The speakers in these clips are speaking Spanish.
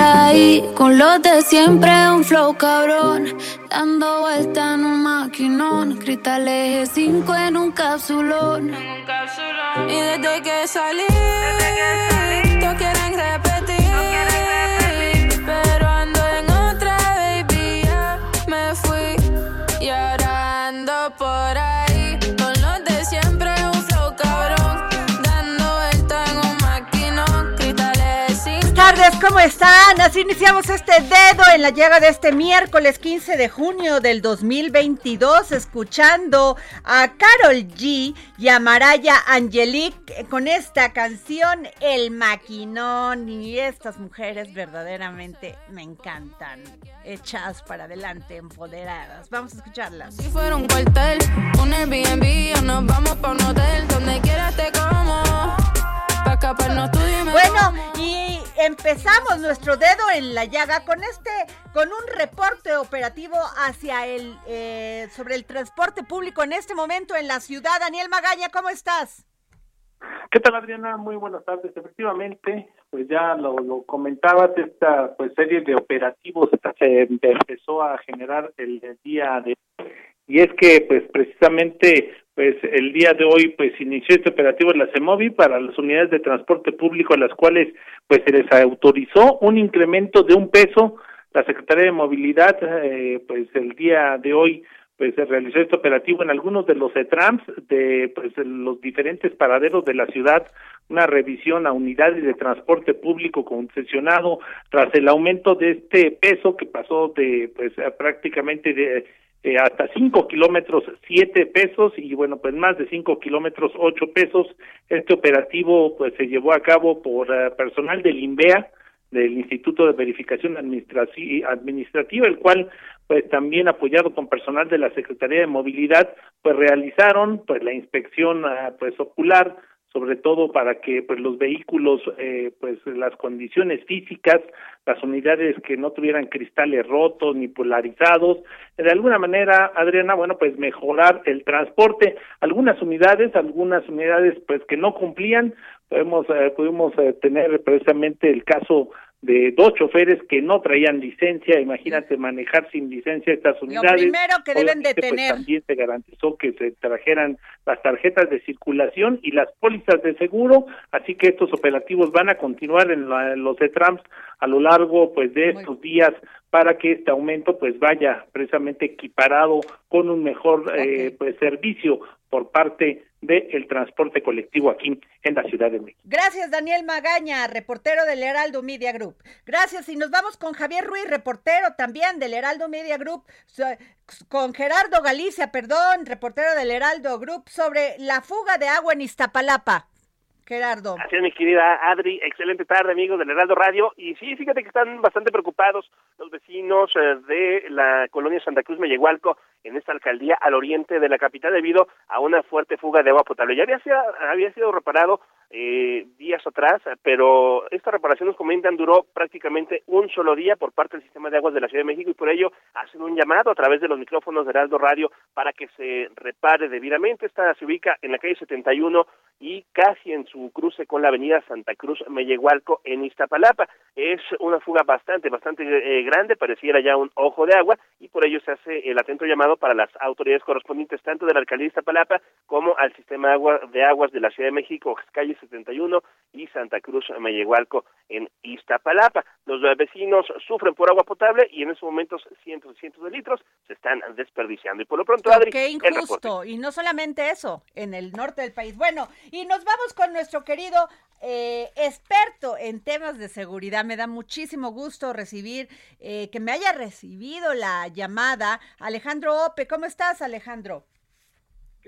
Ahí, con los de siempre, un flow cabrón. Dando vuelta en un maquinón. Cristales 5 en un capsulón. Y desde que salí, todos quieren repetir. Pero ando están? Así iniciamos este dedo en la llaga de este miércoles 15 de junio del 2022, escuchando a Carol G y a Maraya Angelique con esta canción El Maquinón. Y estas mujeres verdaderamente me encantan, hechas para adelante, empoderadas. Vamos a escucharlas. Si fuera un cuartel, un Airbnb o nos vamos pa' un hotel donde quieras te como. Pa' escaparnos tú dime. Bueno, y empezamos nuestro dedo en la llaga con este, con un reporte operativo hacia el, eh, sobre el transporte público en este momento en la ciudad. Daniel Magaña, ¿cómo estás? ¿Qué tal, Adriana? Muy buenas tardes. Efectivamente, pues ya lo, lo comentabas, esta pues serie de operativos se empezó a generar el, el día de y es que pues precisamente pues el día de hoy pues inició este operativo en la CEMOVI para las unidades de transporte público a las cuales pues se les autorizó un incremento de un peso. La Secretaría de Movilidad eh, pues el día de hoy pues se realizó este operativo en algunos de los ETRAMS de pues los diferentes paraderos de la ciudad. Una revisión a unidades de transporte público concesionado tras el aumento de este peso que pasó de pues prácticamente de eh, hasta cinco kilómetros siete pesos y bueno pues más de cinco kilómetros ocho pesos. Este operativo pues se llevó a cabo por uh, personal del INVEA del Instituto de Verificación Administrativa el cual pues también apoyado con personal de la Secretaría de Movilidad pues realizaron pues la inspección uh, pues ocular sobre todo para que pues los vehículos eh, pues las condiciones físicas las unidades que no tuvieran cristales rotos ni polarizados de alguna manera Adriana bueno pues mejorar el transporte. Algunas unidades algunas unidades pues que no cumplían podemos eh, pudimos eh, tener precisamente el caso de dos choferes que no traían licencia, imagínate manejar sin licencia estas unidades. Lo primero que deben de Pues, tener. también se garantizó que se trajeran las tarjetas de circulación y las pólizas de seguro, así que estos operativos van a continuar en, la- en los ETRAMS a lo largo pues de Muy estos días para que este aumento pues vaya precisamente equiparado con un mejor eh, Ok. pues servicio por parte del transporte colectivo aquí en la Ciudad de México. Gracias, Daniel Magaña, reportero del Heraldo Media Group. Gracias, y nos vamos con Javier Ruiz, reportero también del Heraldo Media Group, con Gerardo Galicia, perdón, reportero del Heraldo Group, sobre la fuga de agua en Iztapalapa. Gerardo. Así mi querida Adri. Excelente tarde, amigos del Heraldo Radio. Y sí, fíjate que están bastante preocupados los vecinos eh, de la colonia Santa Cruz Mellehualco en esta alcaldía al oriente de la capital debido a una fuerte fuga de agua potable. Ya había sido reparado eh, días atrás, pero esta reparación nos comentan duró prácticamente un solo día por parte del sistema de aguas de la Ciudad de México y por ello hacen un llamado a través de los micrófonos de Heraldo Radio para que se repare debidamente. Esta se ubica en la calle 71 y casi en su cruce con la avenida Santa Cruz Mellehualco en Iztapalapa. Es una fuga bastante, bastante eh, grande, pareciera ya un ojo de agua y por ello se hace el atento llamado para las autoridades correspondientes tanto de la alcaldía de Iztapalapa como al sistema de, agua, de aguas de la Ciudad de México, calle 71 y Santa Cruz Mellehualco en Iztapalapa. Los vecinos sufren por agua potable y en estos momentos cientos y cientos de litros se están desperdiciando. Y por lo pronto, Adri, Qué injusto. Y no solamente eso, en el norte del país. Bueno, y nos vamos con nuestro querido eh, experto en temas de seguridad. Me da muchísimo gusto recibir, eh, que me haya recibido la llamada. Alejandro Ope, ¿cómo estás, Alejandro?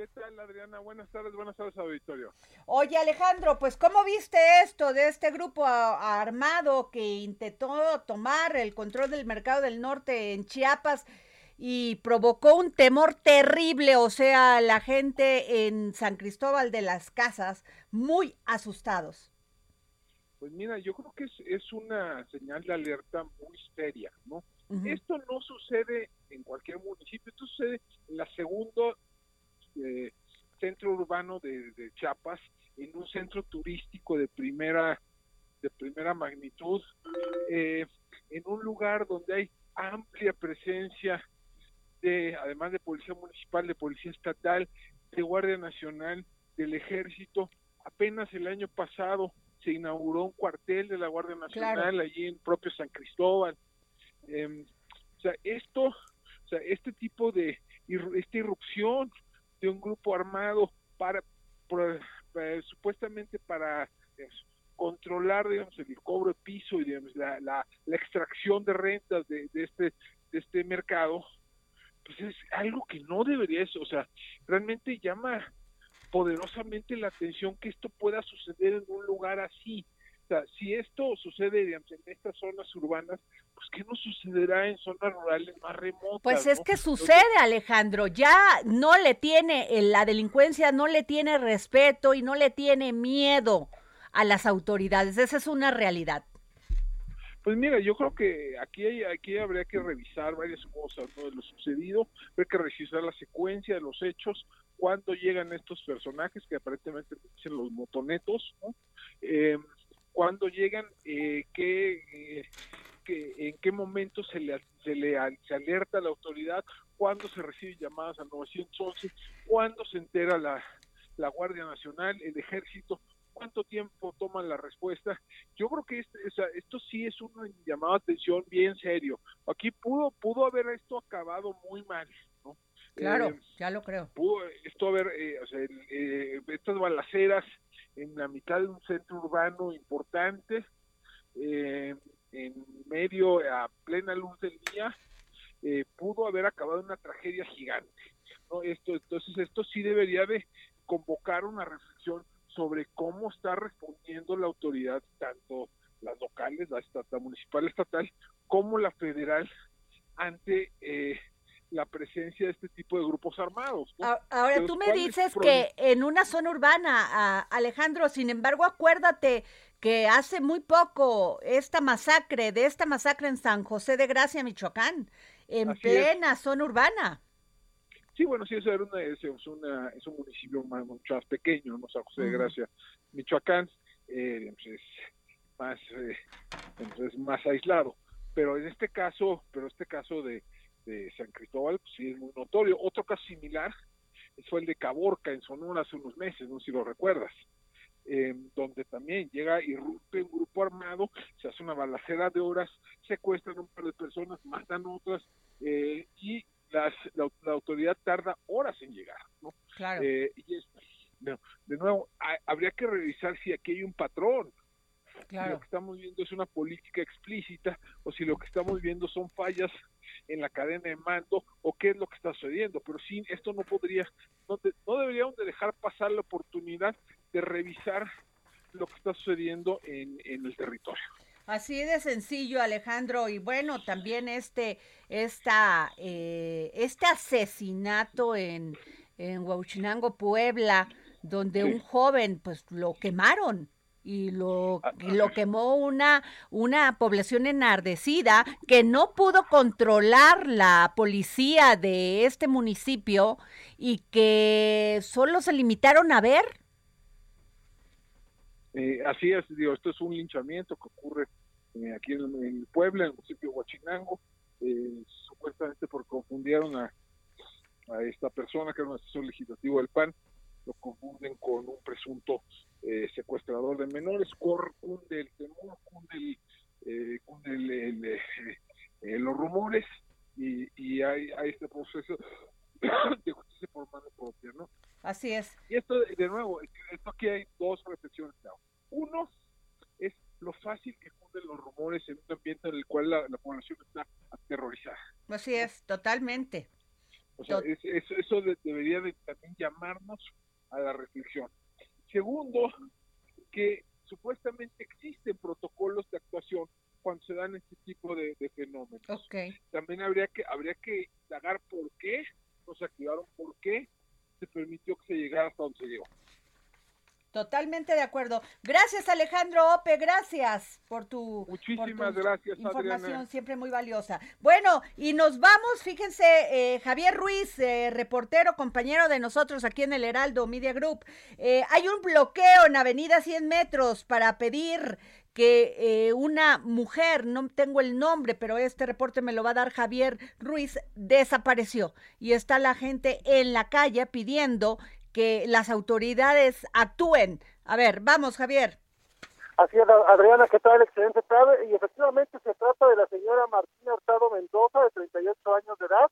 ¿Qué tal, Adriana? Buenas tardes, buenas tardes, auditorio. Oye, Alejandro, pues, ¿cómo viste esto de este grupo armado que intentó tomar el control del mercado del norte en Chiapas? y provocó un temor terrible, o sea, la gente en San Cristóbal de las Casas muy asustados. Pues mira, yo creo que es, una señal de alerta muy seria, ¿no? Esto no sucede en cualquier municipio, esto sucede en la segundo eh, centro urbano de, Chiapas, en un centro turístico de primera de primera magnitud, eh, en un lugar donde hay amplia presencia de, además de policía municipal, de policía estatal, de Guardia Nacional, del Ejército. Apenas el año pasado se inauguró un cuartel de la Guardia Nacional allí en propio San Cristóbal. Em, o sea, esto, o sea, este tipo de esta irrupción de un grupo armado para, eh, supuestamente para controlar digamos el cobro de piso y digamos, la, la, extracción de rentas de, de este de este mercado pues es algo que no debería eso, o sea, realmente llama poderosamente la atención que esto pueda suceder en un lugar así. Sea, si esto sucede digamos, en estas zonas urbanas, pues ¿qué no sucederá en zonas rurales más remotas? Pues es que sucede, Alejandro, ya no le tiene, la delincuencia no le tiene respeto y no le tiene miedo a las autoridades, esa es una realidad. Pues mira, yo creo que aquí hay, aquí habría que revisar varias cosas ¿no? de lo sucedido, habría que revisar la secuencia de los hechos, cuándo llegan estos personajes que aparentemente dicen los motonetos, ¿no? Eh, cuándo llegan, eh, qué, eh, en qué momento se le, se le se alerta a la autoridad, cuándo se reciben llamadas al 911, cuándo se entera la, la Guardia Nacional, el Ejército, cuánto tiempo toman la respuesta. Yo creo que este, esto sí es un llamado a atención bien serio. Aquí pudo pudo haber esto acabado muy mal. Claro, eh, ya lo creo. Pudo esto haber, eh, o sea, eh, estas balaceras en la mitad de un centro urbano importante, en medio, a plena luz del día, pudo haber acabado una tragedia gigante. ¿no? Esto, entonces, esto sí debería de convocar una reflexión sobre cómo está respondiendo la autoridad, tanto las locales, la, estatal, municipal, estatal, como la federal, ante eh, la presencia de este tipo de grupos armados. Ahora, tú me dices que en una zona urbana, Alejandro, sin embargo, acuérdate que hace muy poco esta masacre, de esta masacre en San José de Gracia, Michoacán, en plena zona urbana. Sí, bueno, sí, eso era una, es, una, es un municipio más, mucho más pequeño, ¿no? San José de Gracia, Michoacán, eh, pues, es más, eh, pues, es más aislado. Pero en este caso, pero este caso de, de San Cristóbal, pues, sí es muy notorio. Otro caso similar fue el de Caborca en Sonora hace unos meses, no sé si lo recuerdas. Eh, donde también llega, irrumpe un grupo armado, se hace una balacera de horas, secuestran un par de personas, matan otras, eh, y la, autoridad tarda horas en llegar, ¿no? Claro. Eh, y de nuevo, habría que revisar si aquí hay un patrón. Claro. Si lo que estamos viendo es una política explícita o si lo que estamos viendo son fallas en la cadena de mando o qué es lo que está sucediendo. Pero sí, esto no podría, no, no deberíamos de dejar pasar la oportunidad de revisar lo que está sucediendo en, en el territorio. Así de sencillo, Alejandro. Y bueno, también este, esta, eh, este asesinato en, en Huachinango, Puebla, donde un joven pues lo quemaron y lo, ah, lo ah. quemó una, una población enardecida que no pudo controlar la policía de este municipio y que solo se limitaron a ver. Eh, así es, digo, esto es un linchamiento que ocurre eh, aquí en, el Puebla, en el municipio de Huachinango, eh, supuestamente por confundieron a, a esta persona que era un asesor legislativo del PAN lo confunden con un presunto eh, secuestrador de menores, cunde el temor, cunde, eh, eh, los rumores y, y hay, hay, este proceso de justicia por mano propia, ¿no? Así es. Y esto, de nuevo, esto aquí hay dos reflexiones. Uno es lo fácil que cunden los rumores en un ambiente en el cual la, población está aterrorizada. Así es, totalmente. O sea, eso debería de también llamarnos a la reflexión. Segundo, que supuestamente existen protocolos de actuación cuando se dan este tipo de, fenómenos. También habría que habría que indagar por qué nos activaron, por qué se permitió que se llegara hasta donde se llegó. Totalmente de acuerdo. Gracias Alejandro Ope, gracias por tu, Muchísimas gracias, información siempre muy valiosa. Bueno, y nos vamos, fíjense, eh, Javier Ruiz, eh, reportero, compañero de nosotros aquí en el Heraldo Media Group. Eh, hay un bloqueo en Avenida 100 Metros para pedir que una mujer, no tengo el nombre, pero este reporte me lo va a dar Javier Ruiz, desapareció. Y está la gente en la calle pidiendo que las autoridades actúen. A ver, vamos, Javier. Así es, Adriana, ¿qué tal? Excelente tarde. Y efectivamente se trata de la señora Martina Hurtado Mendoza, de 38 años de edad,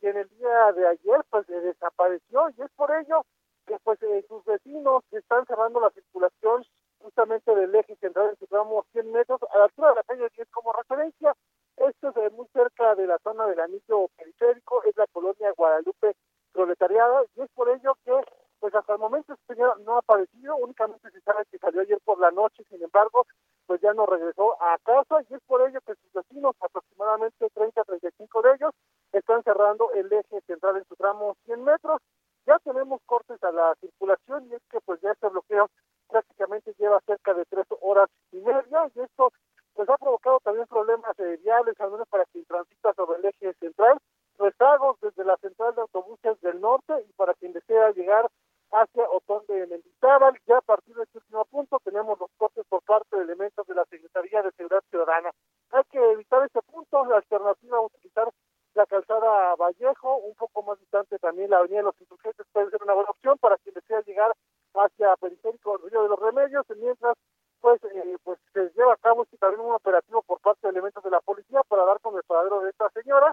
quien el día de ayer pues desapareció y es por ello que pues eh, sus vecinos están cerrando la circulación justamente del eje central en su tramo 100 metros a la altura de la calle 10 como referencia. Esto es muy cerca de la zona del anillo periférico, es la colonia Guadalupe proletariado y es por ello que pues hasta el momento este señor no ha aparecido, únicamente se sabe que salió ayer por la noche, sin embargo, pues ya no regresó a casa y es por ello que sus vecinos, aproximadamente 30 35 de ellos, están cerrando el eje central en su tramo 100 metros. Ya tenemos cortes a la circulación y es que pues ya este bloqueo prácticamente lleva cerca de tres horas y media y esto pues ha provocado también problemas eh, viales, al menos para quien transita sobre el eje central rezagos desde la central de autobuses del norte y para quien desea llegar hacia Otón de Mendizábal. Ya a partir de este último punto tenemos los cortes por parte de elementos de la Secretaría de Seguridad Ciudadana. Hay que evitar este punto, la alternativa a utilizar la calzada Vallejo, un poco más distante también la avenida de los insurgentes puede ser una buena opción para quien desea llegar hacia Periférico Río de los Remedios, mientras pues eh, pues se lleva a cabo este también un operativo por parte de elementos de la policía para dar con el paradero de esta señora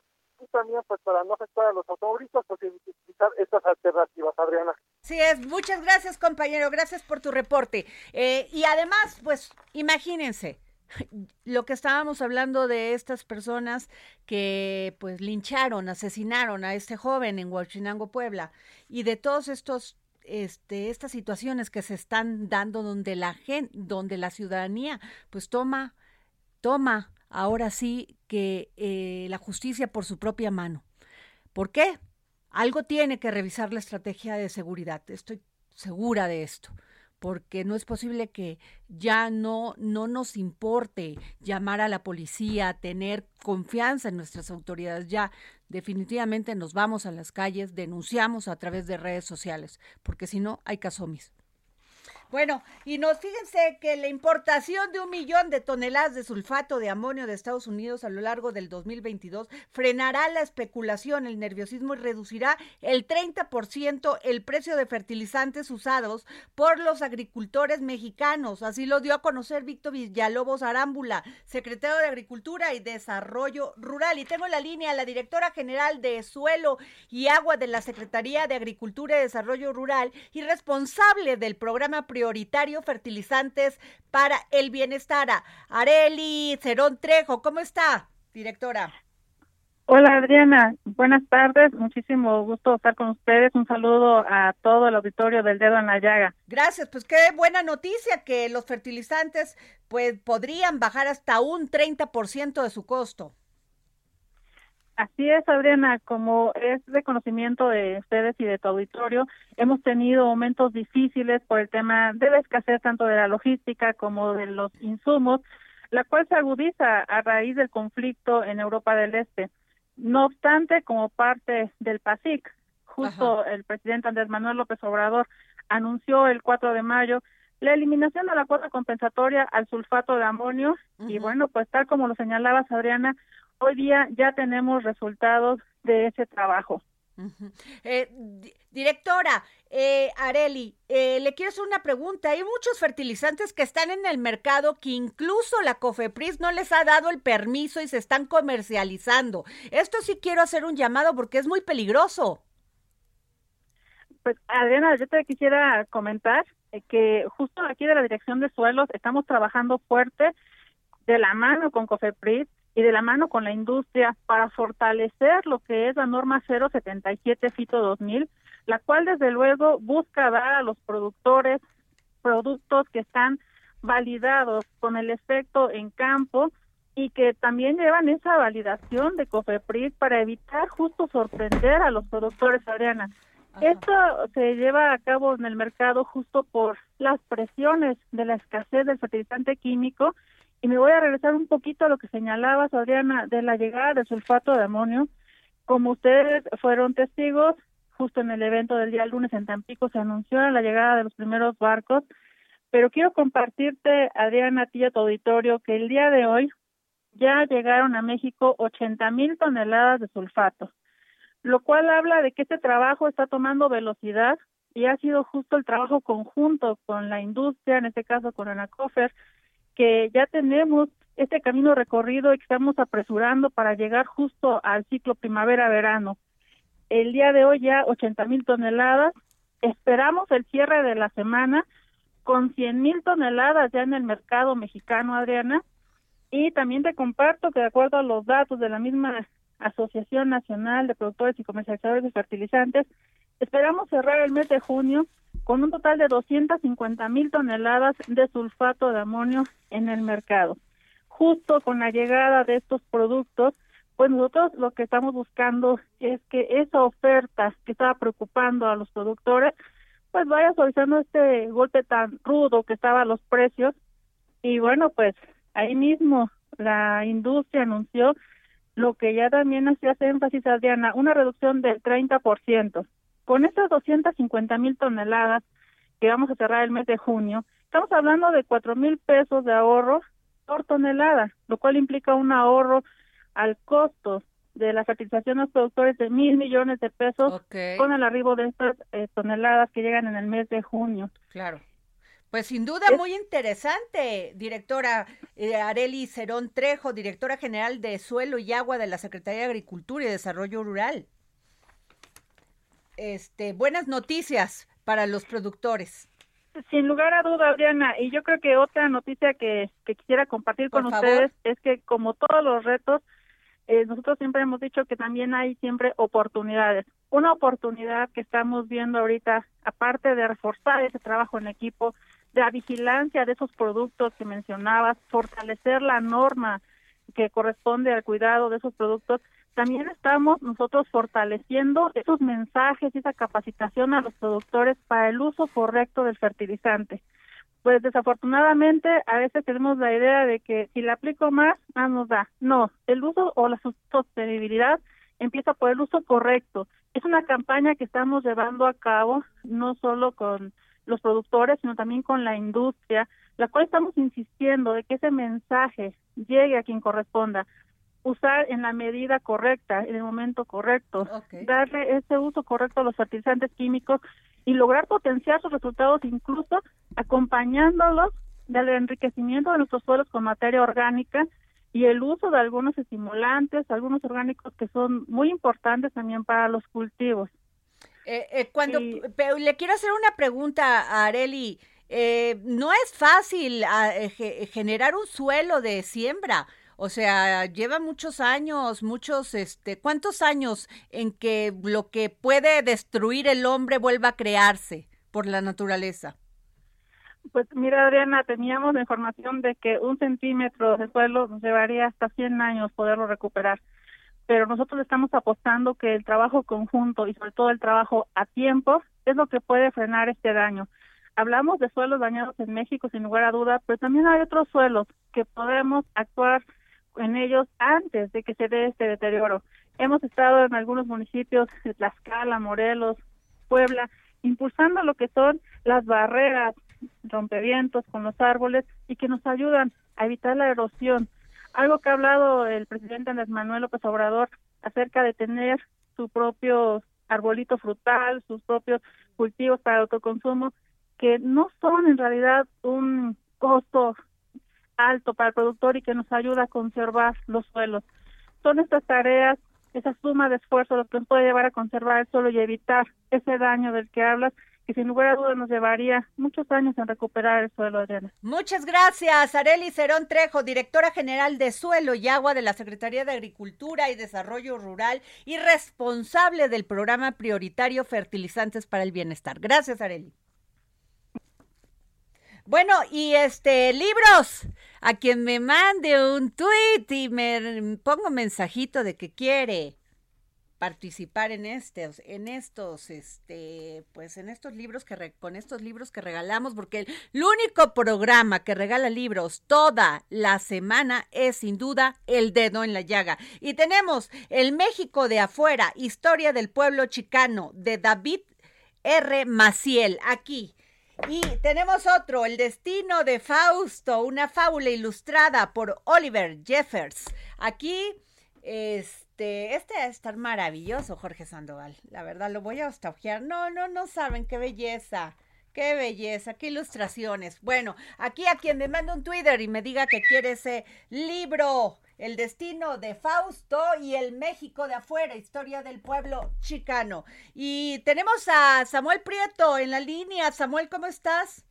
también pues para no afectar a los automovilistas pues utilizar estas alternativas Adriana. Sí es, muchas gracias compañero, gracias por tu reporte. Eh, y además pues imagínense lo que estábamos hablando de estas personas que pues lincharon, asesinaron a este joven en Huachinango, Puebla, y de todos estos este, estas situaciones que se están dando donde la gente, donde la ciudadanía pues toma, toma ahora sí que eh, la justicia por su propia mano. ¿Por qué? Algo tiene que revisar la estrategia de seguridad. Estoy segura de esto porque no es posible que ya no, no nos importe llamar a la policía, tener confianza en nuestras autoridades. Ya definitivamente nos vamos a las calles, denunciamos a través de redes sociales, porque si no hay casomis. Bueno, y nos fíjense que la importación de un millón de toneladas de sulfato de amonio de Estados Unidos a lo largo del 2022 frenará la especulación, el nerviosismo y reducirá el 30% el precio de fertilizantes usados por los agricultores mexicanos. Así lo dio a conocer Víctor Villalobos Arámbula, secretario de Agricultura y Desarrollo Rural. Y tengo en la línea a la directora general de Suelo y Agua de la Secretaría de Agricultura y Desarrollo Rural y responsable del programa prioritario fertilizantes para el bienestar. Areli Cerón Trejo, ¿cómo está, directora? Hola Adriana, buenas tardes, muchísimo gusto estar con ustedes, un saludo a todo el auditorio del dedo en la llaga. Gracias, pues qué buena noticia que los fertilizantes pues podrían bajar hasta un 30% de su costo. Así es, Adriana, como es de conocimiento de ustedes y de tu auditorio, hemos tenido momentos difíciles por el tema de la escasez tanto de la logística como de los insumos, la cual se agudiza a raíz del conflicto en Europa del Este. No obstante, como parte del PASIC, justo el presidente Andrés Manuel López Obrador anunció el 4 de mayo la eliminación de la cuota compensatoria al sulfato de amonio. Y bueno, pues tal como lo señalabas Adriana, hoy día ya tenemos resultados de ese trabajo. eh, directora, eh, Areli, eh, le quiero hacer una pregunta. Hay muchos fertilizantes que están en el mercado que incluso la COFEPRIS no les ha dado el permiso y se están comercializando. Esto sí quiero hacer un llamado porque es muy peligroso. Pues Adriana, yo te quisiera comentar eh, que justo aquí de la Dirección de Suelos estamos trabajando fuerte de la mano con COFEPRIS y de la mano con la industria para fortalecer lo que es la norma 077 FITO 2000, la cual desde luego busca dar a los productores productos que están validados con el efecto en campo y que también llevan esa validación de COFEPRIS para evitar justo sorprender a los productores, Adriana. Esto se lleva a cabo en el mercado justo por las presiones de la escasez del fertilizante químico y me voy a regresar un poquito a lo que señalaba Adriana de la llegada del sulfato de amonio. Como ustedes fueron testigos, justo en el evento del día lunes en Tampico se anunció la llegada de los primeros barcos, pero quiero compartirte, Adriana, a ti y a tu auditorio, que el día de hoy ya llegaron a México 80 mil toneladas de sulfato lo cual habla de que este trabajo está tomando velocidad y ha sido justo el trabajo conjunto con la industria, en este caso con Anacofer, que ya tenemos este camino recorrido y que estamos apresurando para llegar justo al ciclo primavera-verano. El día de hoy ya 80 mil toneladas, esperamos el cierre de la semana con 100 mil toneladas ya en el mercado mexicano, Adriana, y también te comparto que de acuerdo a los datos de la misma Asociación Nacional de Productores y Comercializadores de Fertilizantes, esperamos cerrar el mes de junio con un total de 250 mil toneladas de sulfato de amonio en el mercado. Justo con la llegada de estos productos, pues nosotros lo que estamos buscando es que esa oferta que estaba preocupando a los productores, pues vaya suavizando este golpe tan rudo que estaba los precios. Y bueno, pues ahí mismo la industria anunció lo que ya también hacía énfasis, Adriana, una reducción del 30%. Con estas 250 mil toneladas que vamos a cerrar el mes de junio, estamos hablando de 4 mil pesos de ahorro por tonelada, lo cual implica un ahorro al costo de la fertilización a los productores de mil millones de pesos con el arribo de estas eh, toneladas que llegan en el mes de junio. Claro. Pues sin duda muy interesante, directora eh, Areli Cerón Trejo, directora general de Suelo y Agua de la Secretaría de Agricultura y Desarrollo Rural. Este, buenas noticias para los productores. Sin lugar a duda, Adriana, y yo creo que otra noticia que, quisiera compartir con ustedes es que como todos los retos, eh, nosotros siempre hemos dicho que también hay siempre oportunidades. Una oportunidad que estamos viendo ahorita, aparte de reforzar ese trabajo en equipo, de la vigilancia de esos productos que mencionabas, fortalecer la norma que corresponde al cuidado de esos productos, también estamos nosotros fortaleciendo esos mensajes y esa capacitación a los productores para el uso correcto del fertilizante. Pues desafortunadamente a veces tenemos la idea de que si le aplico más, más nos da. No, el uso o la sostenibilidad empieza por el uso correcto. Es una campaña que estamos llevando a cabo no solo con los productores, sino también con la industria, la cual estamos insistiendo de que ese mensaje llegue a quien corresponda, usar en la medida correcta, en el momento correcto, darle ese uso correcto a los fertilizantes químicos y lograr potenciar sus resultados incluso acompañándolos del enriquecimiento de nuestros suelos con materia orgánica y el uso de algunos estimulantes, algunos orgánicos que son muy importantes también para los cultivos. Eh, eh, cuando le quiero hacer una pregunta a Areli, eh, no es fácil ah, generar un suelo de siembra. O sea, lleva muchos años, muchos, este, ¿cuántos años en que lo que puede destruir el hombre vuelva a crearse por la naturaleza? Pues mira, Adriana, teníamos la información de que un centímetro de suelo nos llevaría hasta 100 años poderlo recuperar pero nosotros estamos apostando que el trabajo conjunto y sobre todo el trabajo a tiempo es lo que puede frenar este daño. Hablamos de suelos dañados en México sin lugar a duda, pero también hay otros suelos que podemos actuar en ellos antes de que se dé este deterioro. Hemos estado en algunos municipios Tlaxcala, Morelos, Puebla, impulsando lo que son las barreras rompevientos con los árboles y que nos ayudan a evitar la erosión. Algo que ha hablado el presidente Andrés Manuel López Obrador acerca de tener su propio arbolito frutal, sus propios cultivos para autoconsumo, que no son en realidad un costo alto para el productor y que nos ayuda a conservar los suelos. Son estas tareas, esa suma de esfuerzo lo que nos puede llevar a conservar el suelo y evitar ese daño del que hablas que sin lugar a dudas nos llevaría muchos años en recuperar el suelo, Adriana. Muchas gracias, Areli Cerón Trejo, directora general de Suelo y Agua de la Secretaría de Agricultura y Desarrollo Rural y responsable del programa prioritario Fertilizantes para el Bienestar. Gracias, Areli. Bueno, y este, libros. A quien me mande un tweet y me pongo mensajito de que quiere participar en estos, en estos, este, pues en estos libros que con estos libros que regalamos, porque el, único programa que regala libros toda la semana es sin duda El Dedo en la Llaga. Y tenemos El México de afuera, Historia del Pueblo Chicano, de David R. Maciel, aquí. Y tenemos otro, El Destino de Fausto, una fábula ilustrada por Oliver Jeffers. Aquí, este este, va a estar maravilloso, Jorge Sandoval. La verdad, lo voy a hostajear. No, no, no saben qué belleza. Qué belleza, qué ilustraciones. Bueno, aquí a quien me manda un Twitter y me diga que quiere ese libro, El destino de Fausto y el México de afuera, historia del pueblo chicano. Y tenemos a Samuel Prieto en la línea. Samuel, ¿cómo estás?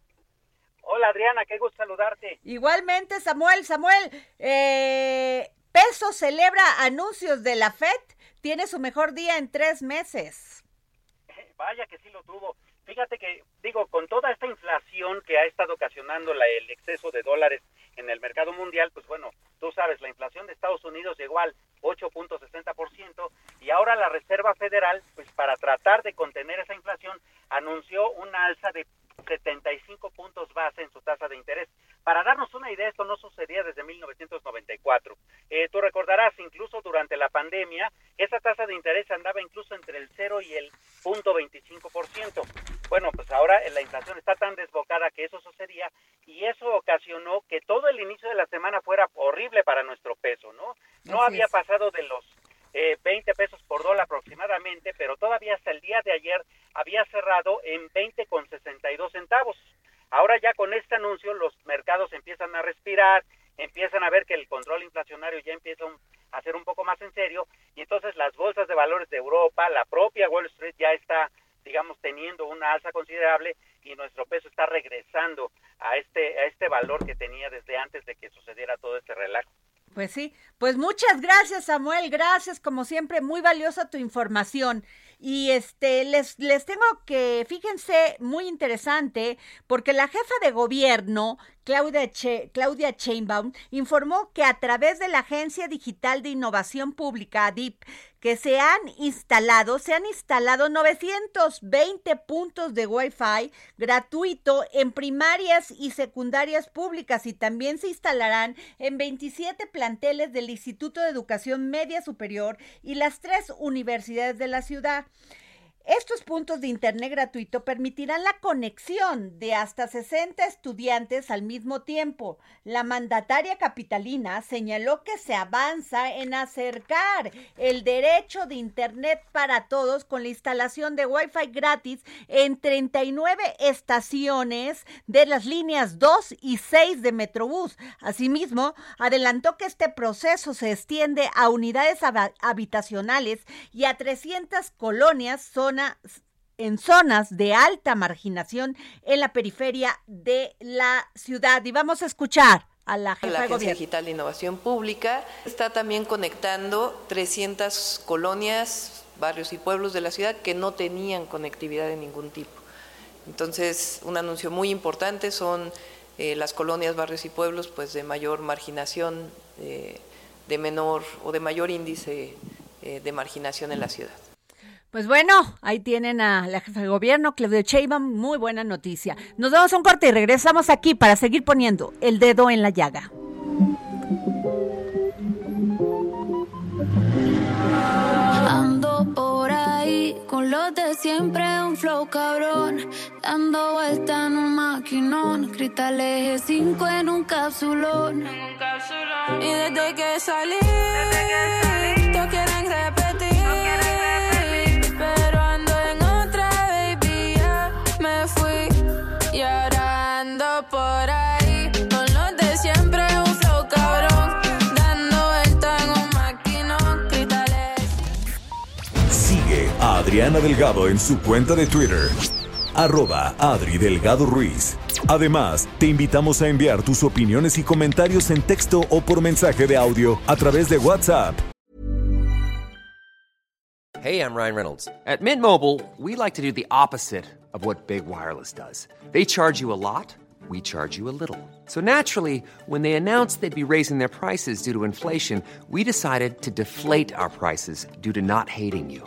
Hola Adriana, qué gusto saludarte. Igualmente, Samuel, Samuel, eh, Peso celebra anuncios de la FED. Tiene su mejor día en tres meses. Vaya que sí lo tuvo. Fíjate que, digo, con toda esta inflación que ha estado ocasionando la, el exceso de dólares en el mercado mundial, pues bueno, tú sabes, la inflación de Estados Unidos llegó al 8.60% y ahora la Reserva Federal, pues para tratar de contener esa inflación, anunció una alza de 75 puntos base en su tasa de interés. Para darnos una idea, esto no sucedía desde 1994. Eh, tú recordarás, incluso durante la pandemia, esa tasa de interés andaba incluso entre el 0 y el punto 25%. Bueno, pues ahora la inflación está tan desbocada que eso sucedía y eso ocasionó que todo el inicio de la semana fuera horrible para nuestro peso, ¿no? No había pasado de los eh, 20 pesos por dólar aproximadamente, pero todavía hasta el día de ayer había cerrado en 20 con 62 centavos. Ahora ya con este anuncio los mercados empiezan a respirar, empiezan a ver que el control inflacionario ya empieza a ser un poco más en serio y entonces las bolsas de valores de Europa, la propia Wall Street ya está, digamos, teniendo una alza considerable y nuestro peso está regresando a este a este valor que tenía desde antes de que sucediera todo este relajo. Pues sí, pues muchas gracias Samuel, gracias como siempre, muy valiosa tu información. Y este, les, les tengo que, fíjense, muy interesante, porque la jefa de gobierno, Claudia, Claudia Chainbaum, informó que a través de la Agencia Digital de Innovación Pública, ADIP, que se han instalado, se han instalado 920 puntos de Wi-Fi gratuito en primarias y secundarias públicas y también se instalarán en 27 planteles del Instituto de Educación Media Superior y las tres universidades de la ciudad. Estos puntos de Internet gratuito permitirán la conexión de hasta 60 estudiantes al mismo tiempo. La mandataria capitalina señaló que se avanza en acercar el derecho de Internet para todos con la instalación de Wi-Fi gratis en 39 estaciones de las líneas 2 y 6 de Metrobús. Asimismo, adelantó que este proceso se extiende a unidades habitacionales y a 300 colonias en zonas de alta marginación en la periferia de la ciudad. Y vamos a escuchar a la jefa la Agencia Digital de Innovación Pública está también conectando 300 colonias, barrios y pueblos de la ciudad que no tenían conectividad de ningún tipo. Entonces, un anuncio muy importante son eh, las colonias, barrios y pueblos pues de mayor marginación, eh, de menor o de mayor índice eh, de marginación en la ciudad. Pues bueno, ahí tienen a la jefa de gobierno, Claudia Sheinbaum, muy buena noticia. Nos damos un corte y regresamos aquí para seguir poniendo el dedo en la llaga. Ando por ahí con los de siempre, un flow cabrón. Dando vuelta en un maquinón. Cristal 5 en un capsulón. Y desde que salí, todos Adriana Delgado en su cuenta de Twitter. Arroba Adri Delgado Ruiz. Además, te invitamos a enviar tus opiniones y comentarios en texto o por mensaje de audio a través de WhatsApp. Hey, I'm Ryan Reynolds. At Mint Mobile, we like to do the opposite of what Big Wireless does. They charge you a lot, we charge you a little. So naturally, when they announced they'd be raising their prices due to inflation, we decided to deflate our prices due to not hating you.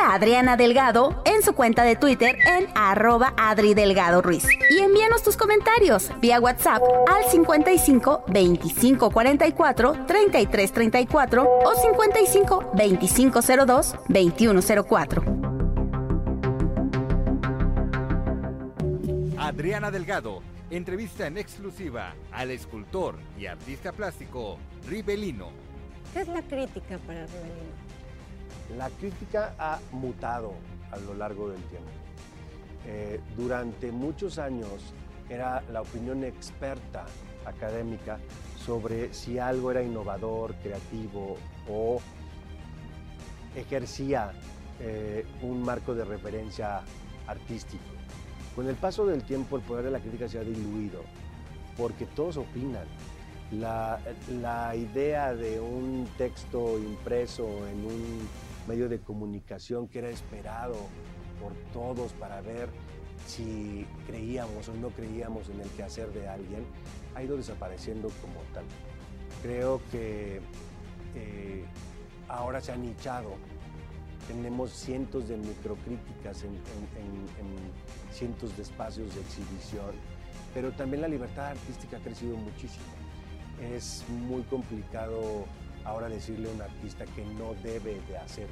A Adriana Delgado en su cuenta de Twitter en arroba Adri Delgado Ruiz. Y envíanos tus comentarios vía WhatsApp al 55 25 44 33 34 o 55 25 02 21 04. Adriana Delgado entrevista en exclusiva al escultor y artista plástico Ribelino. ¿Qué es la crítica para Ribelino? La crítica ha mutado a lo largo del tiempo. Eh, durante muchos años era la opinión experta académica sobre si algo era innovador, creativo o ejercía eh, un marco de referencia artístico. Con el paso del tiempo el poder de la crítica se ha diluido porque todos opinan. La, la idea de un texto impreso en un medio de comunicación que era esperado por todos para ver si creíamos o no creíamos en el quehacer de alguien, ha ido desapareciendo como tal. Creo que eh, ahora se ha nichado. Tenemos cientos de microcríticas en, en, en cientos de espacios de exhibición, pero también la libertad artística ha crecido muchísimo. Es muy complicado ahora decirle a un artista que no debe de hacer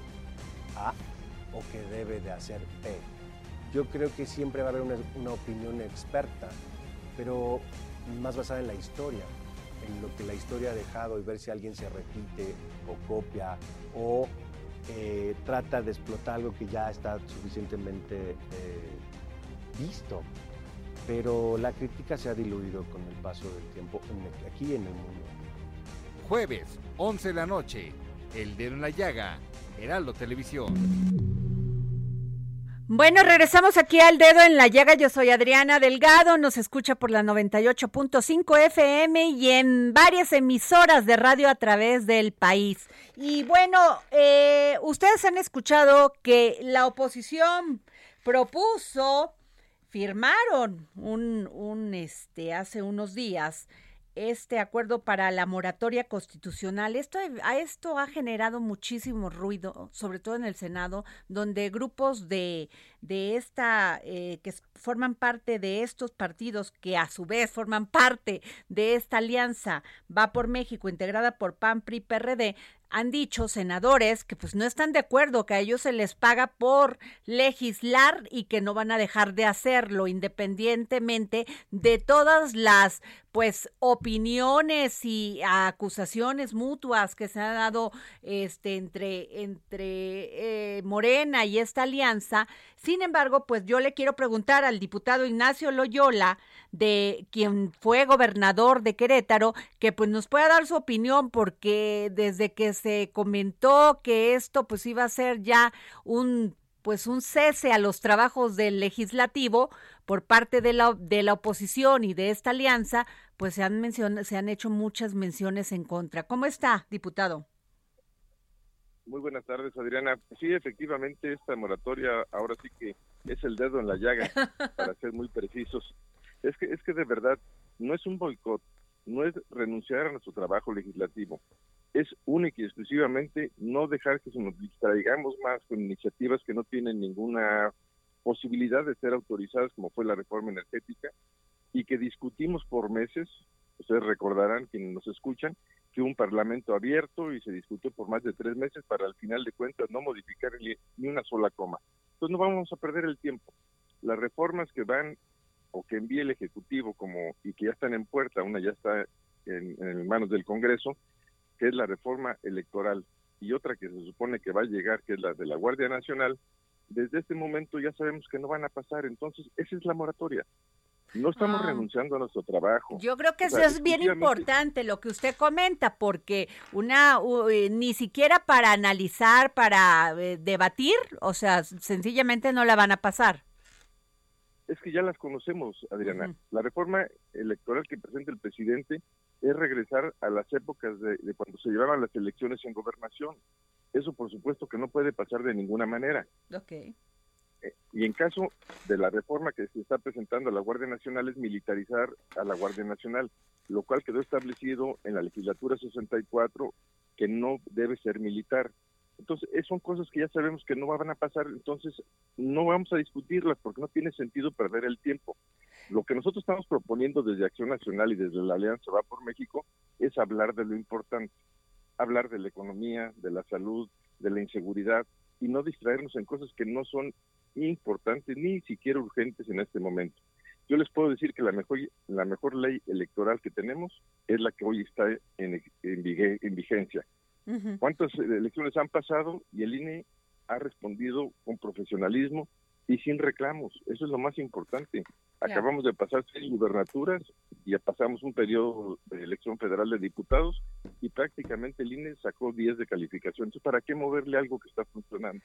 A o que debe de hacer B. Yo creo que siempre va a haber una, opinión experta, pero más basada en la historia, en lo que la historia ha dejado y ver si alguien se repite o copia o eh, trata de explotar algo que ya está suficientemente eh, visto. Pero la crítica se ha diluido con el paso del tiempo aquí en el mundo. Jueves, 11 de la noche, El Dedo en la Llaga, Heraldo Televisión. Bueno, regresamos aquí al dedo en la llaga. Yo soy Adriana Delgado, nos escucha por la 98.5 FM y en varias emisoras de radio a través del país. Y bueno, eh, ustedes han escuchado que la oposición propuso, firmaron un, un este, hace unos días este acuerdo para la moratoria constitucional. Esto, a esto ha generado muchísimo ruido, sobre todo en el Senado, donde grupos de, de esta, eh, que forman parte de estos partidos, que a su vez forman parte de esta alianza, va por México, integrada por PAN, PRI, PRD, han dicho senadores que pues no están de acuerdo, que a ellos se les paga por legislar y que no van a dejar de hacerlo independientemente de todas las pues opiniones y acusaciones mutuas que se han dado este entre entre eh, Morena y esta alianza Sin embargo, pues yo le quiero preguntar al diputado Ignacio Loyola, de quien fue gobernador de Querétaro, que pues nos pueda dar su opinión, porque desde que se comentó que esto pues iba a ser ya un pues un cese a los trabajos del legislativo por parte de la, de la oposición y de esta alianza, pues se han, se han hecho muchas menciones en contra. ¿Cómo está, diputado? Muy buenas tardes, Adriana. Sí, efectivamente, esta moratoria ahora sí que es el dedo en la llaga, para ser muy precisos. Es que, es que de verdad no es un boicot, no es renunciar a nuestro trabajo legislativo, es única y exclusivamente no dejar que se nos distraigamos más con iniciativas que no tienen ninguna posibilidad de ser autorizadas, como fue la reforma energética, y que discutimos por meses, ustedes recordarán, quienes nos escuchan, que un parlamento abierto y se discutió por más de tres meses para al final de cuentas no modificar ni una sola coma. Entonces no vamos a perder el tiempo. Las reformas que van o que envíe el Ejecutivo como y que ya están en puerta, una ya está en, en manos del Congreso, que es la reforma electoral, y otra que se supone que va a llegar, que es la de la Guardia Nacional, desde este momento ya sabemos que no van a pasar. Entonces, esa es la moratoria. No estamos ah. renunciando a nuestro trabajo. Yo creo que eso es bien importante lo que usted comenta, porque una eh, ni siquiera para analizar, para eh, debatir, o sea, sencillamente no la van a pasar. Es que ya las conocemos, Adriana. La reforma electoral que presenta el presidente es regresar a las épocas de, cuando se llevaban las elecciones en gobernación. Eso por supuesto que no puede pasar de ninguna manera. Okay. Eh, y en caso de la reforma que se está presentando a la Guardia Nacional es militarizar a la Guardia Nacional, lo cual quedó establecido en la legislatura 64 que no debe ser militar. Entonces, son cosas que ya sabemos que no van a pasar, entonces no vamos a discutirlas porque no tiene sentido perder el tiempo. Lo que nosotros estamos proponiendo desde Acción Nacional y desde la Alianza Va por México es hablar de lo importante, hablar de la economía, de la salud, de la inseguridad y no distraernos en cosas que no son importantes ni siquiera urgentes en este momento. Yo les puedo decir que la mejor, la mejor ley electoral que tenemos es la que hoy está en, en, vigencia. ¿Cuántas elecciones han pasado? Y el INE ha respondido con profesionalismo y sin reclamos. Eso es lo más importante. Acabamos de pasar seis gubernaturas y pasamos un periodo de elección federal de diputados y prácticamente el INE sacó 10 de calificación. Entonces, ¿para qué moverle algo que está funcionando?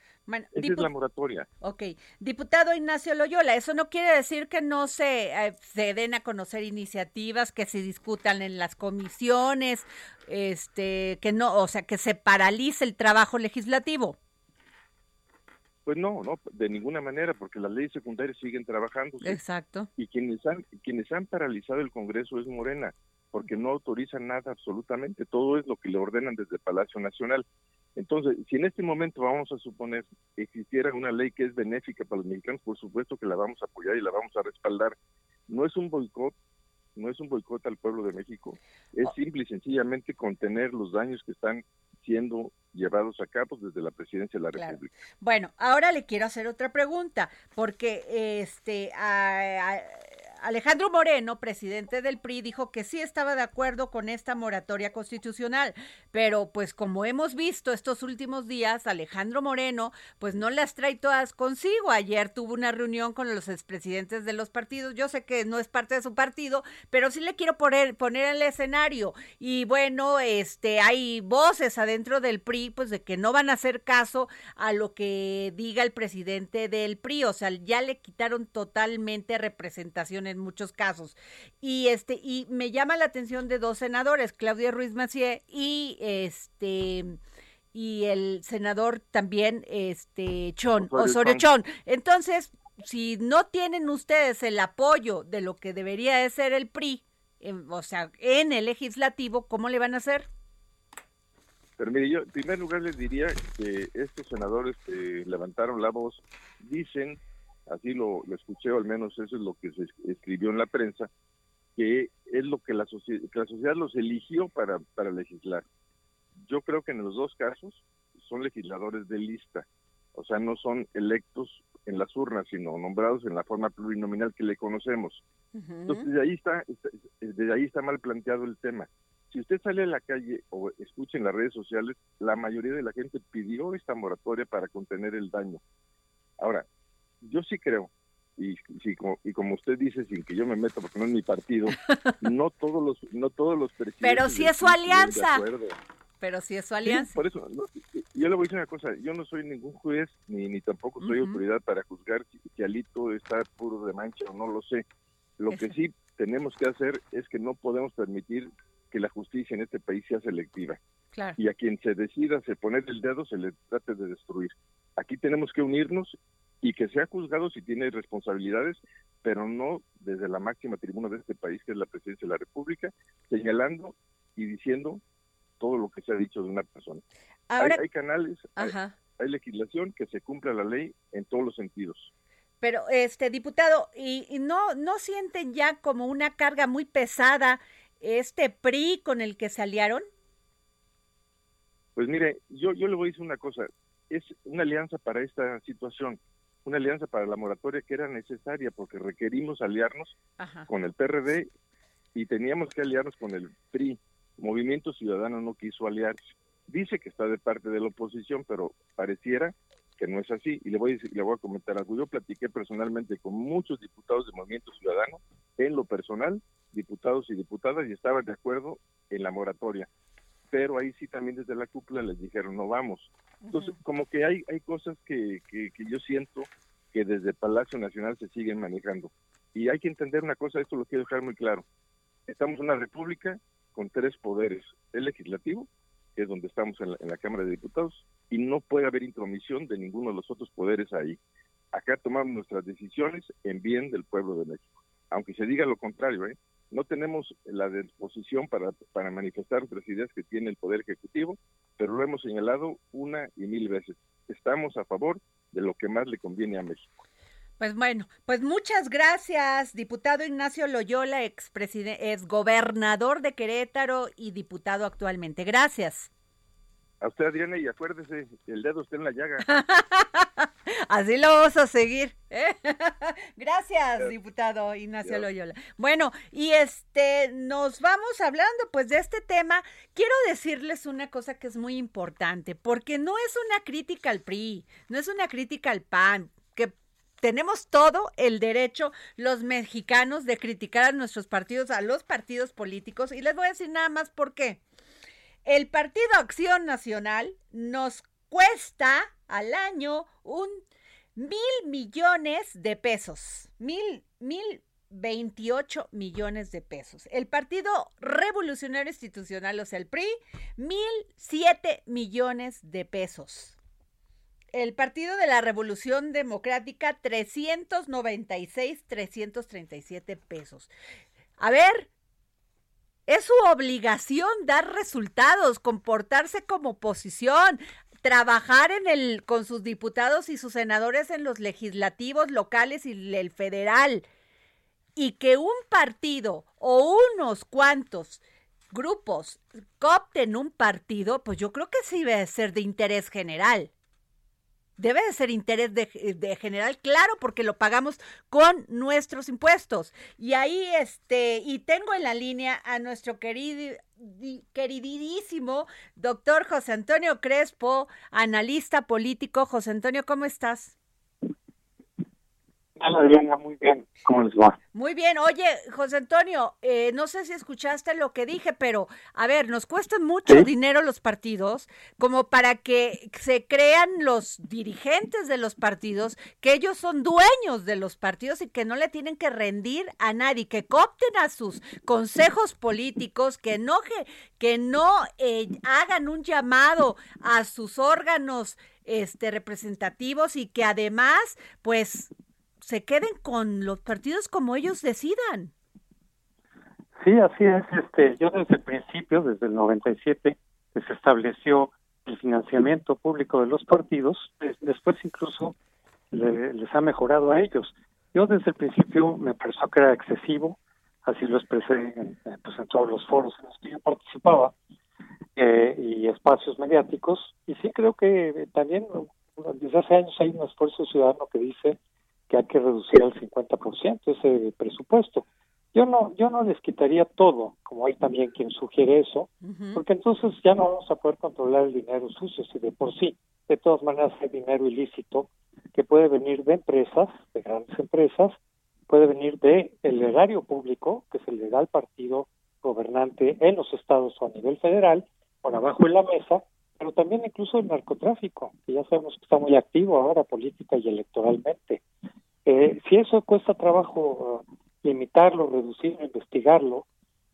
Esa es la moratoria. Ok. Diputado Ignacio Loyola, eso no quiere decir que no se, eh, se den a conocer iniciativas, que se discutan en las comisiones, este, que no, o sea, que se paralice el trabajo legislativo. Pues no, no, de ninguna manera, porque las leyes secundarias siguen trabajando. Exacto. Y quienes han, quienes han paralizado el Congreso es Morena, porque no autorizan nada absolutamente, todo es lo que le ordenan desde Palacio Nacional. Entonces, si en este momento vamos a suponer que existiera una ley que es benéfica para los mexicanos, por supuesto que la vamos a apoyar y la vamos a respaldar. No es un boicot, no es un boicot al pueblo de México, es oh. simple y sencillamente contener los daños que están siendo llevados a cabo desde la presidencia de la República. Bueno, ahora le quiero hacer otra pregunta, porque este a, Alejandro Moreno, presidente del PRI, dijo que sí estaba de acuerdo con esta moratoria constitucional, pero pues como hemos visto estos últimos días, Alejandro Moreno pues no las trae todas consigo. Ayer tuvo una reunión con los expresidentes de los partidos. Yo sé que no es parte de su partido, pero sí le quiero poner, poner el escenario. Y bueno, este hay voces adentro del PRI pues de que no van a hacer caso a lo que diga el presidente del PRI, o sea, ya le quitaron totalmente representación en muchos casos. Y este, y me llama la atención de dos senadores, Claudia Ruiz Macié y este y el senador también, este, Chon, Osorio Chon. Entonces, si no tienen ustedes el apoyo de lo que debería de ser el PRI, o sea, en el legislativo, ¿cómo le van a hacer? Pero mire, yo en primer lugar les diría que estos senadores que levantaron la voz dicen así lo, escuché, o al menos eso es lo que se escribió en la prensa, que es lo que la, la sociedad los eligió para, para legislar. Yo creo que en los dos casos son legisladores de lista, o sea, no son electos en las urnas, sino nombrados en la forma plurinominal que le conocemos. Entonces, de ahí está, de ahí está mal planteado el tema. Si usted sale a la calle o escucha en las redes sociales, la mayoría de la gente pidió esta moratoria para contener el daño. Ahora, yo sí creo, y, como, y como usted dice, sin que yo me meta porque no es mi partido, no todos los, no todos los presidentes... Pero si es su alianza. Pero si es su alianza. por eso, yo le voy a decir una cosa, yo no soy ningún juez, ni, ni tampoco soy autoridad para juzgar si, Alito está puro de mancha o no lo sé. Lo que sí tenemos que hacer es que no podemos permitir que la justicia en este país sea selectiva. Y a quien se decida se poner el dedo se le trate de destruir. Aquí tenemos que unirnos y que sea juzgado si tiene responsabilidades, pero no desde la máxima tribuna de este país, que es la presidencia de la República, señalando y diciendo todo lo que se ha dicho de una persona. hay, canales, hay, legislación que se cumpla la ley en todos los sentidos. Pero, este diputado, ¿y, no, no sienten ya como una carga muy pesada este PRI con el que se aliaron? Pues mire, yo, yo le voy a decir una cosa, es una alianza para esta situación, una alianza para la moratoria que era necesaria porque requerimos aliarnos con el PRD y teníamos que aliarnos con el PRI. Movimiento Ciudadano no quiso aliarse. Dice que está de parte de la oposición, pero pareciera que no es así. Y le voy, a, le voy a comentar algo. Yo platiqué personalmente con muchos diputados de Movimiento Ciudadano, en lo personal, diputados y diputadas, y estaban de acuerdo en la moratoria. Pero ahí sí también desde la cúpula les dijeron, no vamos. Entonces, como que hay, hay cosas que, que, que yo siento que desde Palacio Nacional se siguen manejando. Y hay que entender una cosa, esto lo quiero dejar muy claro. Estamos en una república con tres poderes, el legislativo, que es donde estamos en la, Cámara de Diputados, y no puede haber intromisión de ninguno de los otros poderes ahí. Acá tomamos nuestras decisiones en bien del pueblo de México. Aunque se diga lo contrario, ¿eh? No tenemos la disposición para, manifestar nuestras ideas que tiene el Poder Ejecutivo, pero lo hemos señalado una y mil veces. Estamos a favor de lo que más le conviene a México. Pues bueno, pues muchas gracias, diputado Ignacio Loyola, ex, ex gobernador de Querétaro y diputado actualmente. Gracias. A usted, Adriana, y acuérdese, el dedo está en la llaga. Así lo vamos a seguir. ¿eh? Gracias, diputado Ignacio Loyola. Bueno, y este, nos vamos hablando pues de este tema. Quiero decirles una cosa que es muy importante, porque no es una crítica al PRI, no es una crítica al PAN, que tenemos todo el derecho los mexicanos de criticar a nuestros partidos, a los partidos políticos. Y les voy a decir nada más por qué. El Partido Acción Nacional nos cuesta al año un mil millones de pesos. Mil, mil 28 millones de pesos. El Partido Revolucionario Institucional, o sea, el PRI, mil siete millones de pesos el Partido de la Revolución Democrática 396, 337 pesos. A ver, es su obligación dar resultados, comportarse como oposición, trabajar en el con sus diputados y sus senadores en los legislativos locales y el federal. Y que un partido o unos cuantos grupos copten un partido, pues yo creo que sí debe ser de interés general debe de ser interés de, general, claro, porque lo pagamos con nuestros impuestos. Y ahí, este, y tengo en la línea a nuestro querido, queridísimo doctor José Antonio Crespo, analista político. José Antonio, ¿cómo estás? Hola, muy bien. ¿Cómo les va? Muy bien. Oye, José Antonio, eh, no sé si escuchaste lo que dije, pero a ver, nos cuestan mucho dinero los partidos como para que se crean los dirigentes de los partidos, que ellos son dueños de los partidos y que no le tienen que rendir a nadie, que coopten a sus consejos políticos, que no, que, no eh, hagan un llamado a sus órganos este representativos y que además pues se queden con los partidos como ellos decidan. Sí, así es. Este, yo desde el principio, desde el 97, que se estableció el financiamiento público de los partidos, después incluso les ha mejorado a ellos. Yo desde el principio me pareció que era excesivo, así lo expresé pues en todos los foros en los que yo participaba eh, y espacios mediáticos. Y sí creo que también desde hace años hay un esfuerzo ciudadano que dice que hay que reducir al 50% ese presupuesto. Yo no, yo no les quitaría todo, como hay también quien sugiere eso, porque entonces ya no vamos a poder controlar el dinero sucio, si de por sí, de todas maneras hay dinero ilícito que puede venir de empresas, de grandes empresas, puede venir de el erario público, que se le da al partido gobernante en los estados o a nivel federal, por abajo en la mesa, pero también incluso el narcotráfico, que ya sabemos que está muy activo ahora política y electoralmente. Eh, si eso cuesta trabajo uh, limitarlo, reducirlo, investigarlo,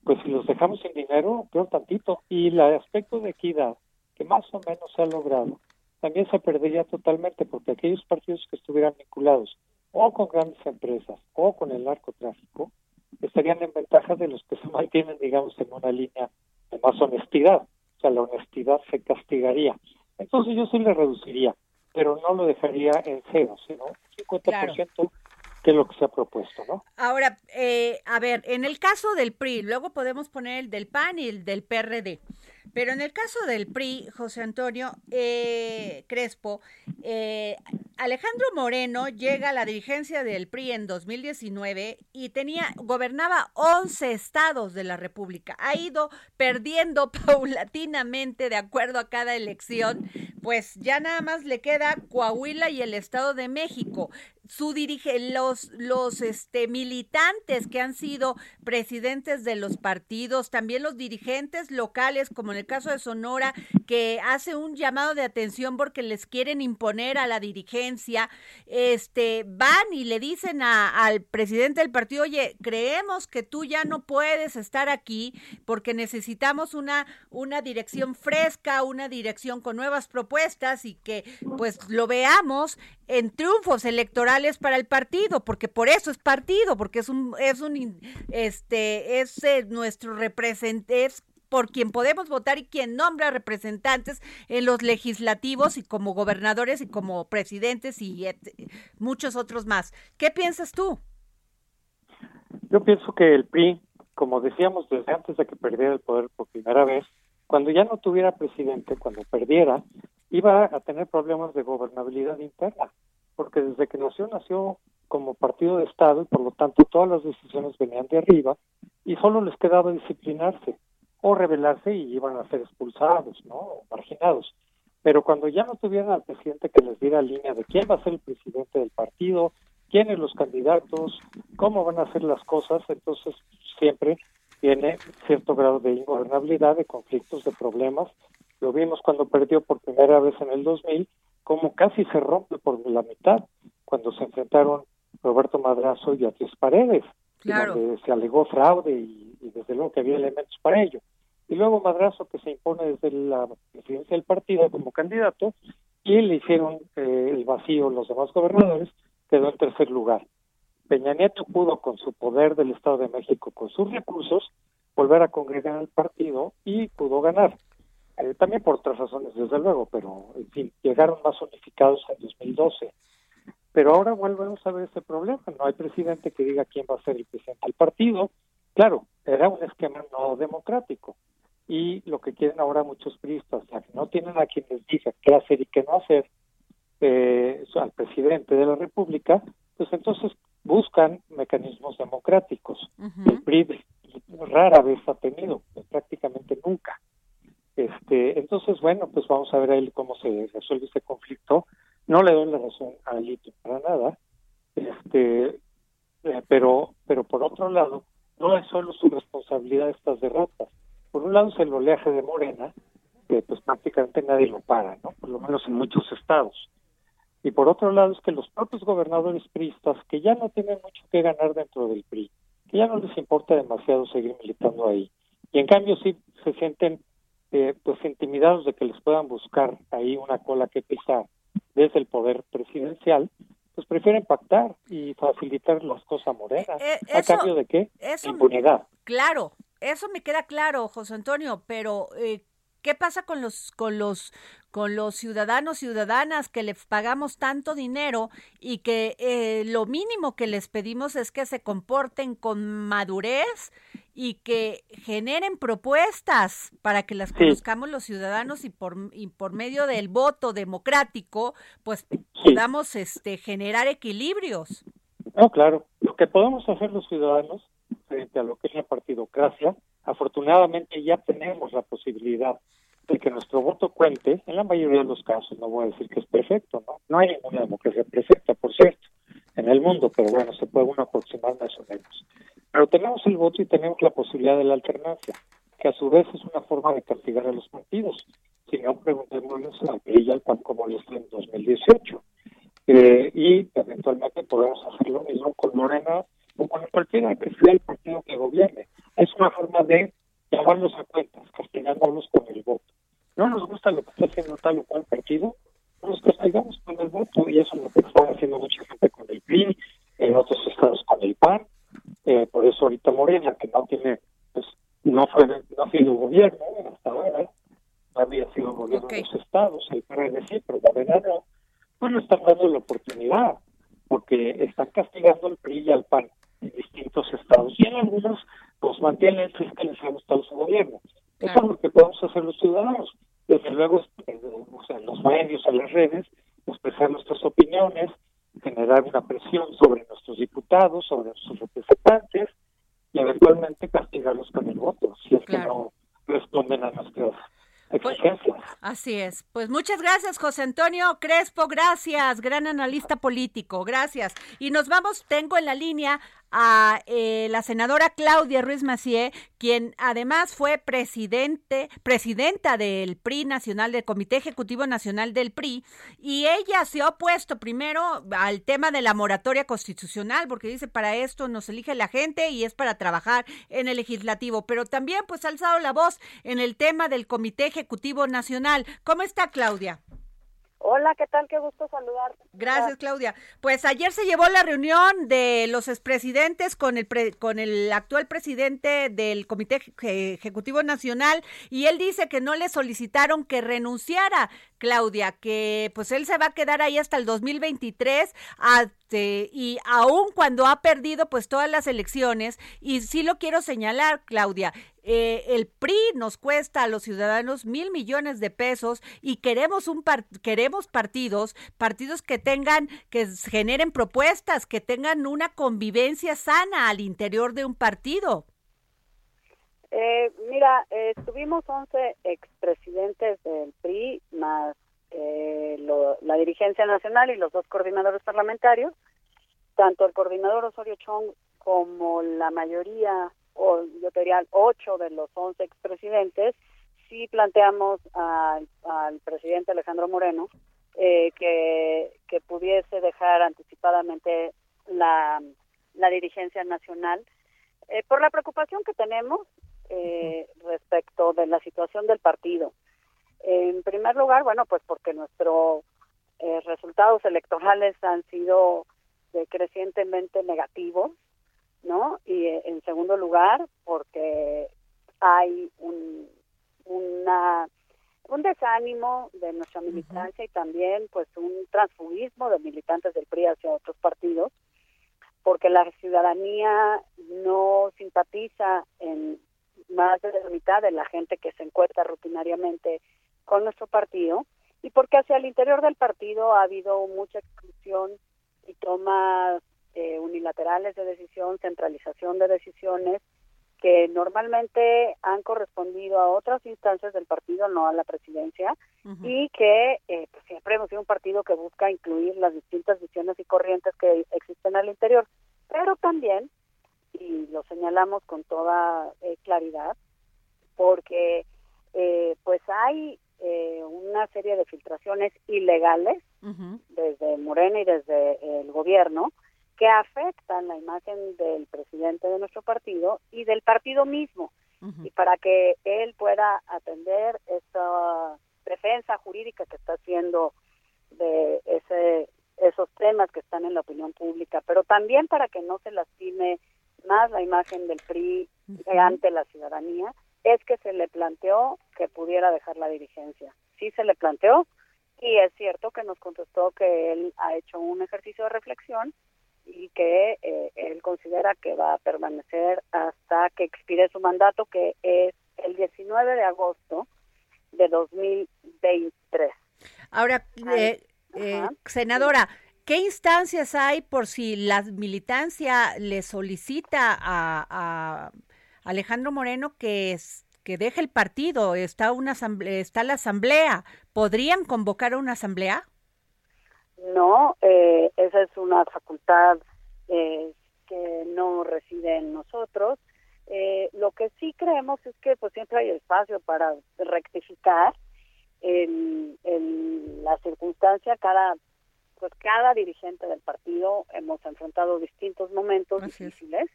pues si los dejamos sin dinero, peor tantito. Y el aspecto de equidad, que más o menos se ha logrado, también se perdería totalmente, porque aquellos partidos que estuvieran vinculados o con grandes empresas o con el narcotráfico, estarían en ventaja de los que se mantienen, digamos, en una línea de más honestidad. O sea, la honestidad se castigaría. Entonces yo sí le reduciría, pero no lo dejaría en cero, sino 50% que es lo que se ha propuesto, ¿no? Ahora, eh, a ver, en el caso del PRI, luego podemos poner el del PAN y el del PRD. Pero en el caso del PRI, José Antonio eh, Crespo, eh, Alejandro Moreno llega a la dirigencia del PRI en 2019 y tenía gobernaba 11 estados de la República. Ha ido perdiendo paulatinamente de acuerdo a cada elección, pues ya nada más le queda Coahuila y el Estado de México su dirige los los este militantes que han sido presidentes de los partidos, también los dirigentes locales como en el caso de Sonora que hace un llamado de atención porque les quieren imponer a la dirigencia, este van y le dicen al presidente del partido, "Oye, creemos que tú ya no puedes estar aquí porque necesitamos una una dirección fresca, una dirección con nuevas propuestas y que pues lo veamos en triunfos electorales para el partido, porque por eso es partido, porque es un, es un, este, es eh, nuestro representante, es por quien podemos votar y quien nombra representantes en los legislativos y como gobernadores y como presidentes y muchos otros más. ¿Qué piensas tú? Yo pienso que el PRI, como decíamos desde antes de que perdiera el poder por primera vez, cuando ya no tuviera presidente, cuando perdiera, iba a tener problemas de gobernabilidad interna, porque desde que nació, nació como partido de Estado y por lo tanto todas las decisiones venían de arriba y solo les quedaba disciplinarse o rebelarse y iban a ser expulsados, ¿no? O marginados. Pero cuando ya no tuvieran al presidente que les diera línea de quién va a ser el presidente del partido, quiénes los candidatos, cómo van a hacer las cosas, entonces siempre tiene cierto grado de ingobernabilidad, de conflictos, de problemas, lo vimos cuando perdió por primera vez en el 2000, como casi se rompe por la mitad cuando se enfrentaron Roberto Madrazo y Beatriz Paredes, donde se alegó fraude y, desde luego que había elementos para ello. Y luego Madrazo que se impone desde la presidencia del partido como candidato y le hicieron eh, el vacío los demás gobernadores, quedó en tercer lugar. Peña Nieto pudo con su poder del Estado de México, con sus recursos, volver a congregar al partido y pudo ganar. Eh, también por otras razones, desde luego, pero en fin, llegaron más unificados en 2012. Pero ahora volvemos a ver ese problema. No hay presidente que diga quién va a ser el presidente del partido. Claro, era un esquema no democrático. Y lo que quieren ahora muchos priistas, ya que no tienen a quien les diga qué hacer y qué no hacer eh, al presidente de la República, pues entonces buscan mecanismos democráticos. El PRI rara vez ha tenido, prácticamente nunca. Este, entonces, bueno, pues vamos a ver ahí cómo se resuelve este conflicto. No le doy la razón a Lito para nada, este, eh, pero, pero por otro lado, no es solo su responsabilidad estas derrotas. Por un lado es el oleaje de Morena, que pues prácticamente nadie lo para, ¿no? Por lo menos en muchos estados. Y por otro lado es que los propios gobernadores priistas, que ya no tienen mucho que ganar dentro del PRI, que ya no les importa demasiado seguir militando ahí, y en cambio sí se sienten eh, pues intimidados de que les puedan buscar ahí una cola que pisar desde el poder presidencial, pues prefieren pactar y facilitar las cosas morenas. Eh, ¿A cambio de qué? Impunidad. Claro, eso me queda claro, José Antonio, pero eh, ¿qué pasa con los, con los con los ciudadanos ciudadanas que les pagamos tanto dinero y que eh, lo mínimo que les pedimos es que se comporten con madurez y que generen propuestas para que las conozcamos los ciudadanos y por y por medio del voto democrático pues podamos este generar equilibrios. No, claro, lo que podemos hacer los ciudadanos frente a lo que es la partidocracia, afortunadamente ya tenemos la posibilidad de que nuestro voto cuente, en la mayoría de los casos, no voy a decir que es perfecto, ¿no? No hay ninguna democracia perfecta, por cierto, en el mundo, pero bueno, se puede uno aproximar más o menos. Pero tenemos el voto y tenemos la posibilidad de la alternancia, que a su vez es una forma de castigar a los partidos. Si no, preguntémosles a ella como lo hizo en 2018. Eh, y eventualmente podemos hacer lo mismo con Morena o con cualquiera que sea el partido que gobierne. Es una forma de llamarlos a cuentas, castigándolos con el voto. No nos gusta lo que está haciendo tal o cual partido, nos castigamos con el voto y eso es lo que está haciendo mucha gente con el PRI, en otros estados con el PAN. Eh, por eso ahorita Morena, que no tiene, pues no fue, no ha sido gobierno hasta ahora, no había sido gobierno de los estados, el PRD sí, pero Morena no, pues no están dando la oportunidad, porque están castigando al PRI y al PAN en distintos estados y en algunos pues mantienen ha gustado su gobierno. Eso es lo que podemos hacer los ciudadanos. Desde luego, en los medios, en las redes, expresar nuestras opiniones, generar una presión sobre nuestros diputados, sobre sus representantes y eventualmente castigarlos con el voto, si es que no responden a nuestras pues, así es. Pues muchas gracias, José Antonio Crespo. Gracias, gran analista político. Gracias. Y nos vamos, tengo en la línea a eh, la senadora Claudia Ruiz Macié, quien además fue presidente, presidenta del PRI Nacional, del Comité Ejecutivo Nacional del PRI, y ella se ha opuesto primero al tema de la moratoria constitucional, porque dice para esto nos elige la gente y es para trabajar en el legislativo, pero también pues ha alzado la voz en el tema del Comité Ejecutivo Nacional. ¿Cómo está Claudia? Hola, ¿qué tal? Qué gusto saludar. Gracias, Claudia. Pues ayer se llevó la reunión de los expresidentes con el con el actual presidente del Comité Ejecutivo Nacional y él dice que no le solicitaron que renunciara, Claudia, que pues él se va a quedar ahí hasta el 2023 y aún cuando ha perdido pues todas las elecciones y sí lo quiero señalar, Claudia, eh, el PRI nos cuesta a los ciudadanos mil millones de pesos y queremos un queremos partidos, partidos que tengan, que generen propuestas, que tengan una convivencia sana al interior de un partido. Eh, mira, eh, tuvimos 11 expresidentes del PRI, más eh, la dirigencia nacional y los dos coordinadores parlamentarios. Tanto el coordinador Osorio Chong como la mayoría o yo diría ocho de los once expresidentes, sí planteamos al, presidente Alejandro Moreno eh, que, que pudiese dejar anticipadamente la, la dirigencia nacional eh, por la preocupación que tenemos eh, respecto de la situación del partido. En primer lugar, bueno, pues porque nuestros resultados electorales han sido crecientemente negativos ¿no? Y eh, en segundo lugar, porque hay un, una, un desánimo de nuestra militancia y también pues un transfugismo de militantes del PRI hacia otros partidos, porque la ciudadanía no simpatiza en más de la mitad de la gente que se encuentra rutinariamente con nuestro partido y porque hacia el interior del partido ha habido mucha exclusión y toma eh, unilaterales de decisión, centralización de decisiones que normalmente han correspondido a otras instancias del partido, no a la presidencia, y que eh, pues, siempre hemos sido un partido que busca incluir las distintas visiones y corrientes que existen al interior, pero también, y lo señalamos con toda eh, claridad, porque pues hay una serie de filtraciones ilegales desde Morena y desde el gobierno, que afectan la imagen del presidente de nuestro partido y del partido mismo. Y para que él pueda atender esa defensa jurídica que está haciendo de ese, esos temas que están en la opinión pública, pero también para que no se lastime más la imagen del PRI ante la ciudadanía, es que se le planteó que pudiera dejar la dirigencia. Sí se le planteó y es cierto que nos contestó que él ha hecho un ejercicio de reflexión y que eh, él considera que va a permanecer hasta que expire su mandato, que es el 19 de agosto de 2023. Ahora, eh, eh, senadora, ¿qué instancias hay por si la militancia le solicita a, Alejandro Moreno que, que deje el partido, está una asamblea, está la asamblea, ¿podrían convocar a una asamblea? No, eh, esa es una facultad eh, que no reside en nosotros. Eh, lo que sí creemos es que pues siempre hay espacio para rectificar en, en la circunstancia cada pues cada dirigente del partido hemos enfrentado distintos momentos difíciles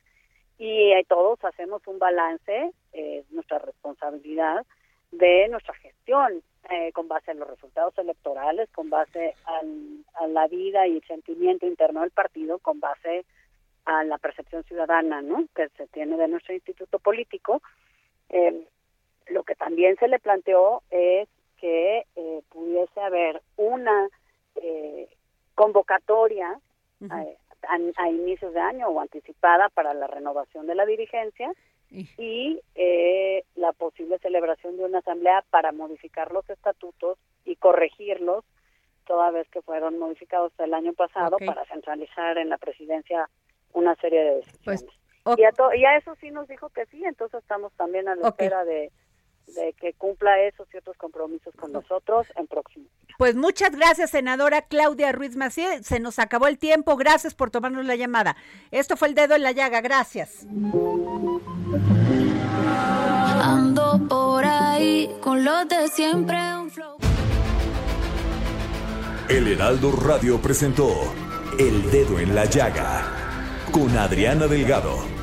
y todos hacemos un balance, eh, nuestra responsabilidad de nuestra gestión eh, con base en los resultados electorales, con base a la vida y el sentimiento interno del partido, con base a la percepción ciudadana ¿no? que se tiene de nuestro instituto político. Eh, lo que también se le planteó es que eh, pudiese haber una eh, convocatoria a, inicios de año o anticipada para la renovación de la dirigencia y eh, la posible celebración de una asamblea para modificar los estatutos y corregirlos toda vez que fueron modificados el año pasado para centralizar en la presidencia una serie de decisiones. Pues, y, a eso sí nos dijo que sí, entonces estamos también a la espera de, de que cumpla esos y otros compromisos con nosotros en próximo. Pues muchas gracias, senadora Claudia Ruiz Macié. Se nos acabó el tiempo. Gracias por tomarnos la llamada. Esto fue el dedo en la llaga. Gracias. Ando por ahí con los de siempre. El Heraldo Radio presentó El Dedo en la Llaga con Adriana Delgado.